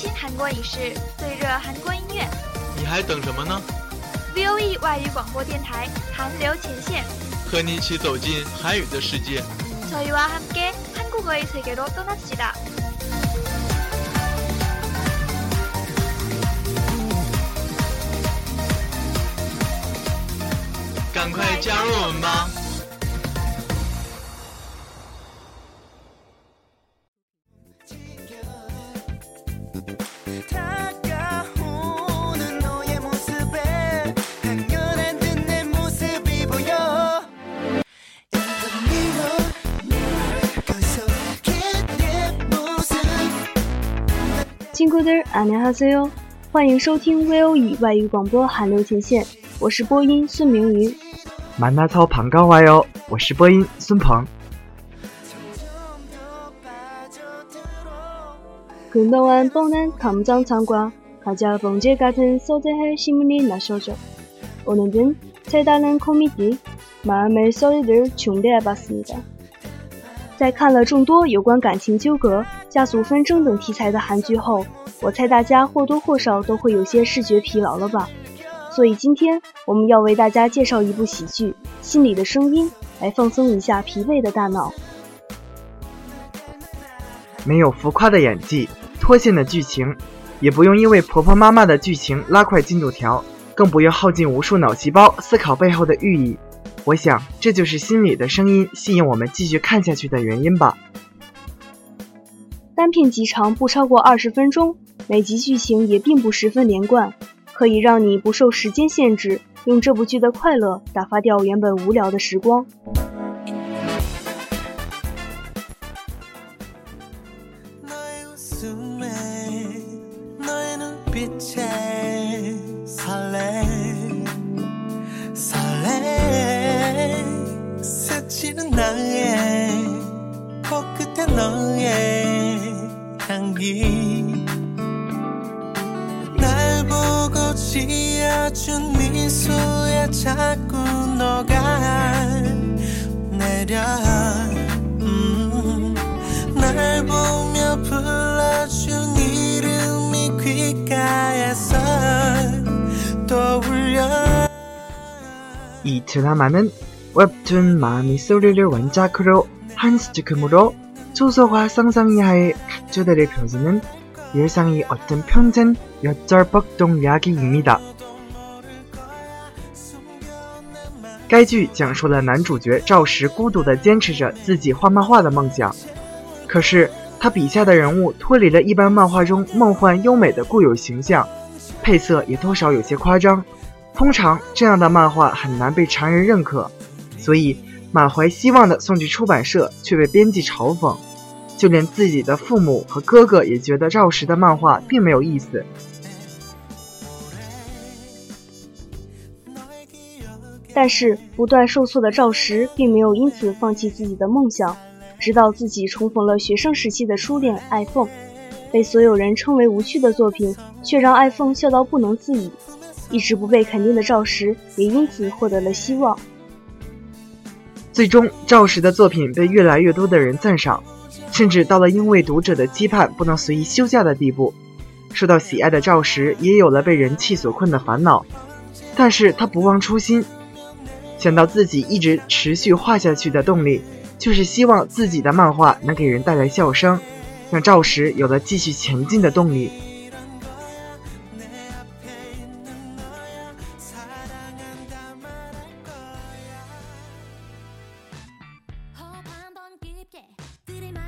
新韩国影视、最热韩国音乐。你还等什么呢？ V O E 外语广播电台韩流前线，和你一起走进韩语的世界。 저희와 함께 한국어의 세계로 떠납시다. 赶快加入我们吧！ 亲哥们儿，안녕하세요，欢迎收听 VOE 外语广播韩流前线，我是播音孙明瑜。 만나서 반가워요. 我是播音孙鹏。 점점 더 빠져들어 그동안 뻔한 감정창과 가자 번째 같은 소재의 신문이 나서죠. 오늘은 색다른 코미디 마음의 소리를 준비해봤습니다. 在看了众多有关感情纠葛、 家族纷争等题材的韩剧后，我猜大家或多或少都会有些视觉疲劳了吧？所以今天我们要为大家介绍一部喜剧《心里的声音》，来放松一下疲惫的大脑。没有浮夸的演技，脱线的剧情，也不用因为婆婆妈妈的剧情拉快进度条，更不用耗尽无数脑细胞思考背后的寓意。我想，这就是心里的声音吸引我们继续看下去的原因吧。单片集长不超过二十分钟，每集剧情也并不十分连贯，可以让你不受时间限制，用这部剧的快乐打发掉原本无聊的时光。 너의 웃음에 너의 눈빛에 설레 설레 스치는 나의 코끝에 너의 향기. 날 보고 지어준 미소에 자꾸 너가 내려. 음, 날 보며 불러준 이름이 귓가에서 떠올려. 이 드라마는 웹툰 마음이 소리를 원작으로 한 스티크으로 초소화 상상 이하의 가족들을 펴주는 일상이 어떤 평생 여절벅동 이야기입니다. 该剧讲述了男主角赵石孤独地坚持着自己画漫画的梦想，可是他笔下的人物脱离了一般漫画中梦幻优美的固有形象，配色也多少有些夸张。通常这样的漫画很难被常人认可，所以满怀希望的送去出版社，却被编辑嘲讽。 就连自己的父母和哥哥也觉得赵石的漫画并没有意思。但是不断受挫的赵石并没有因此放弃自己的梦想，直到自己重逢了学生时期的初恋爱凤，被所有人称为无趣的作品，却让爱凤笑到不能自已。一直不被肯定的赵石也因此获得了希望。最终，赵石的作品被越来越多的人赞赏，甚至到了因为读者的期盼不能随意休假的地步。受到喜爱的赵石也有了被人气所困的烦恼，但是他不忘初心，想到自己一直持续画下去的动力，就是希望自己的漫画能给人带来笑声，让赵石有了继续前进的动力。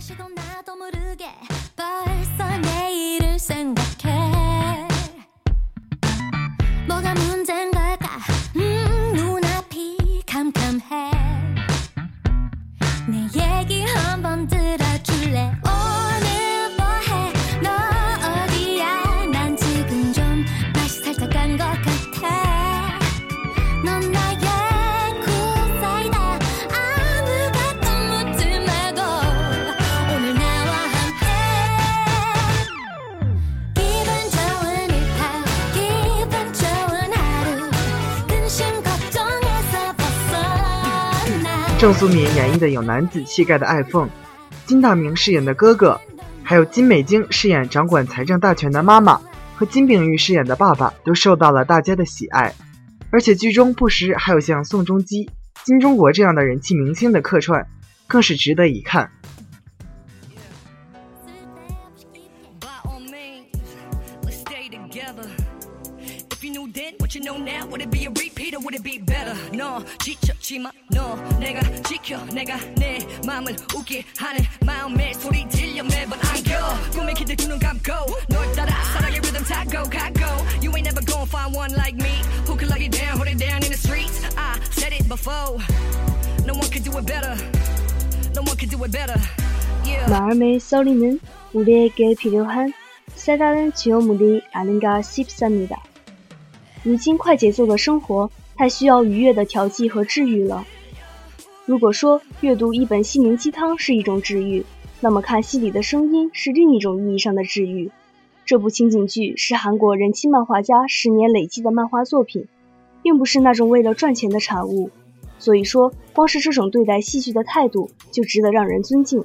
しどんなとむるげ郑素敏演绎的有男子气概的爱凤，金大明饰演的哥哥，还有金美京饰演掌管财政大权的妈妈，和金炳玉饰演的爸爸都受到了大家的喜爱。而且剧中不时还有像宋仲基、金钟国这样的人气明星的客串，更是值得一看。what you know now, would it be a repeat or would it be better? 너 지쳤지만 너 내가 지켜 내가 내 마음을 웃게 하는 마음의 소리 들려 매번 안겨 꿈에 기대 두눈 감고 널 따라 사랑의 rhythm 타고 가고 You ain't never gonna find one like me who can love you down, hold it down in the streets. I said it before, no one could do it better. No one could do it better. Yeah. 마음의 소리는 우리에게 필요한 색다른 지원물이 아닌가 싶습니다. 如今快节奏的生活太需要愉悦的调剂和治愈了。如果说阅读一本心灵鸡汤是一种治愈，那么看戏里的声音是另一种意义上的治愈。这部情景剧是韩国人气漫画家十年累积的漫画作品，并不是那种为了赚钱的产物。所以说，光是这种对待戏剧的态度就值得让人尊敬。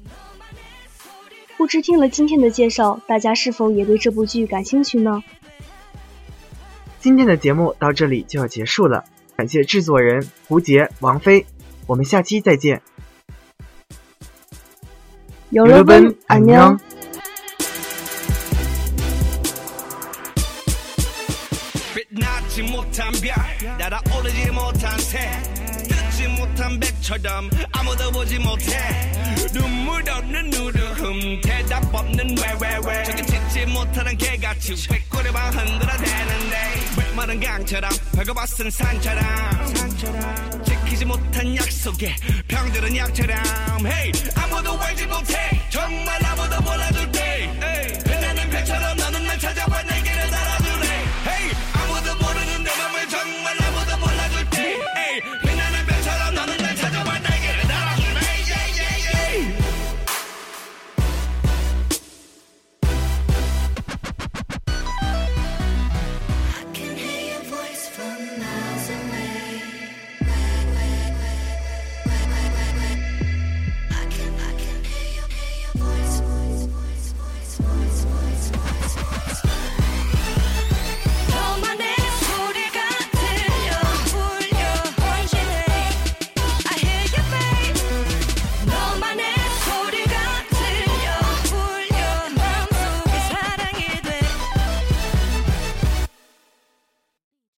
不知听了今天的介绍，大家是否也对这部剧感兴趣呢？今天的节目到这里就要结束了，感谢制作人胡杰、王菲，我们下期再见。 여러분 안녕. 처럼 아무도 보지 못해. 눈물 없는 누르흠 대답 없는 왜왜왜. 저기 찍지 못하는 개같이 왜 꼬리만 흔들어대는데. 왜 마른 강처럼 벌거벗은 산처럼 지키지 못한 약속에 병들은 약처럼 hey 못해 정말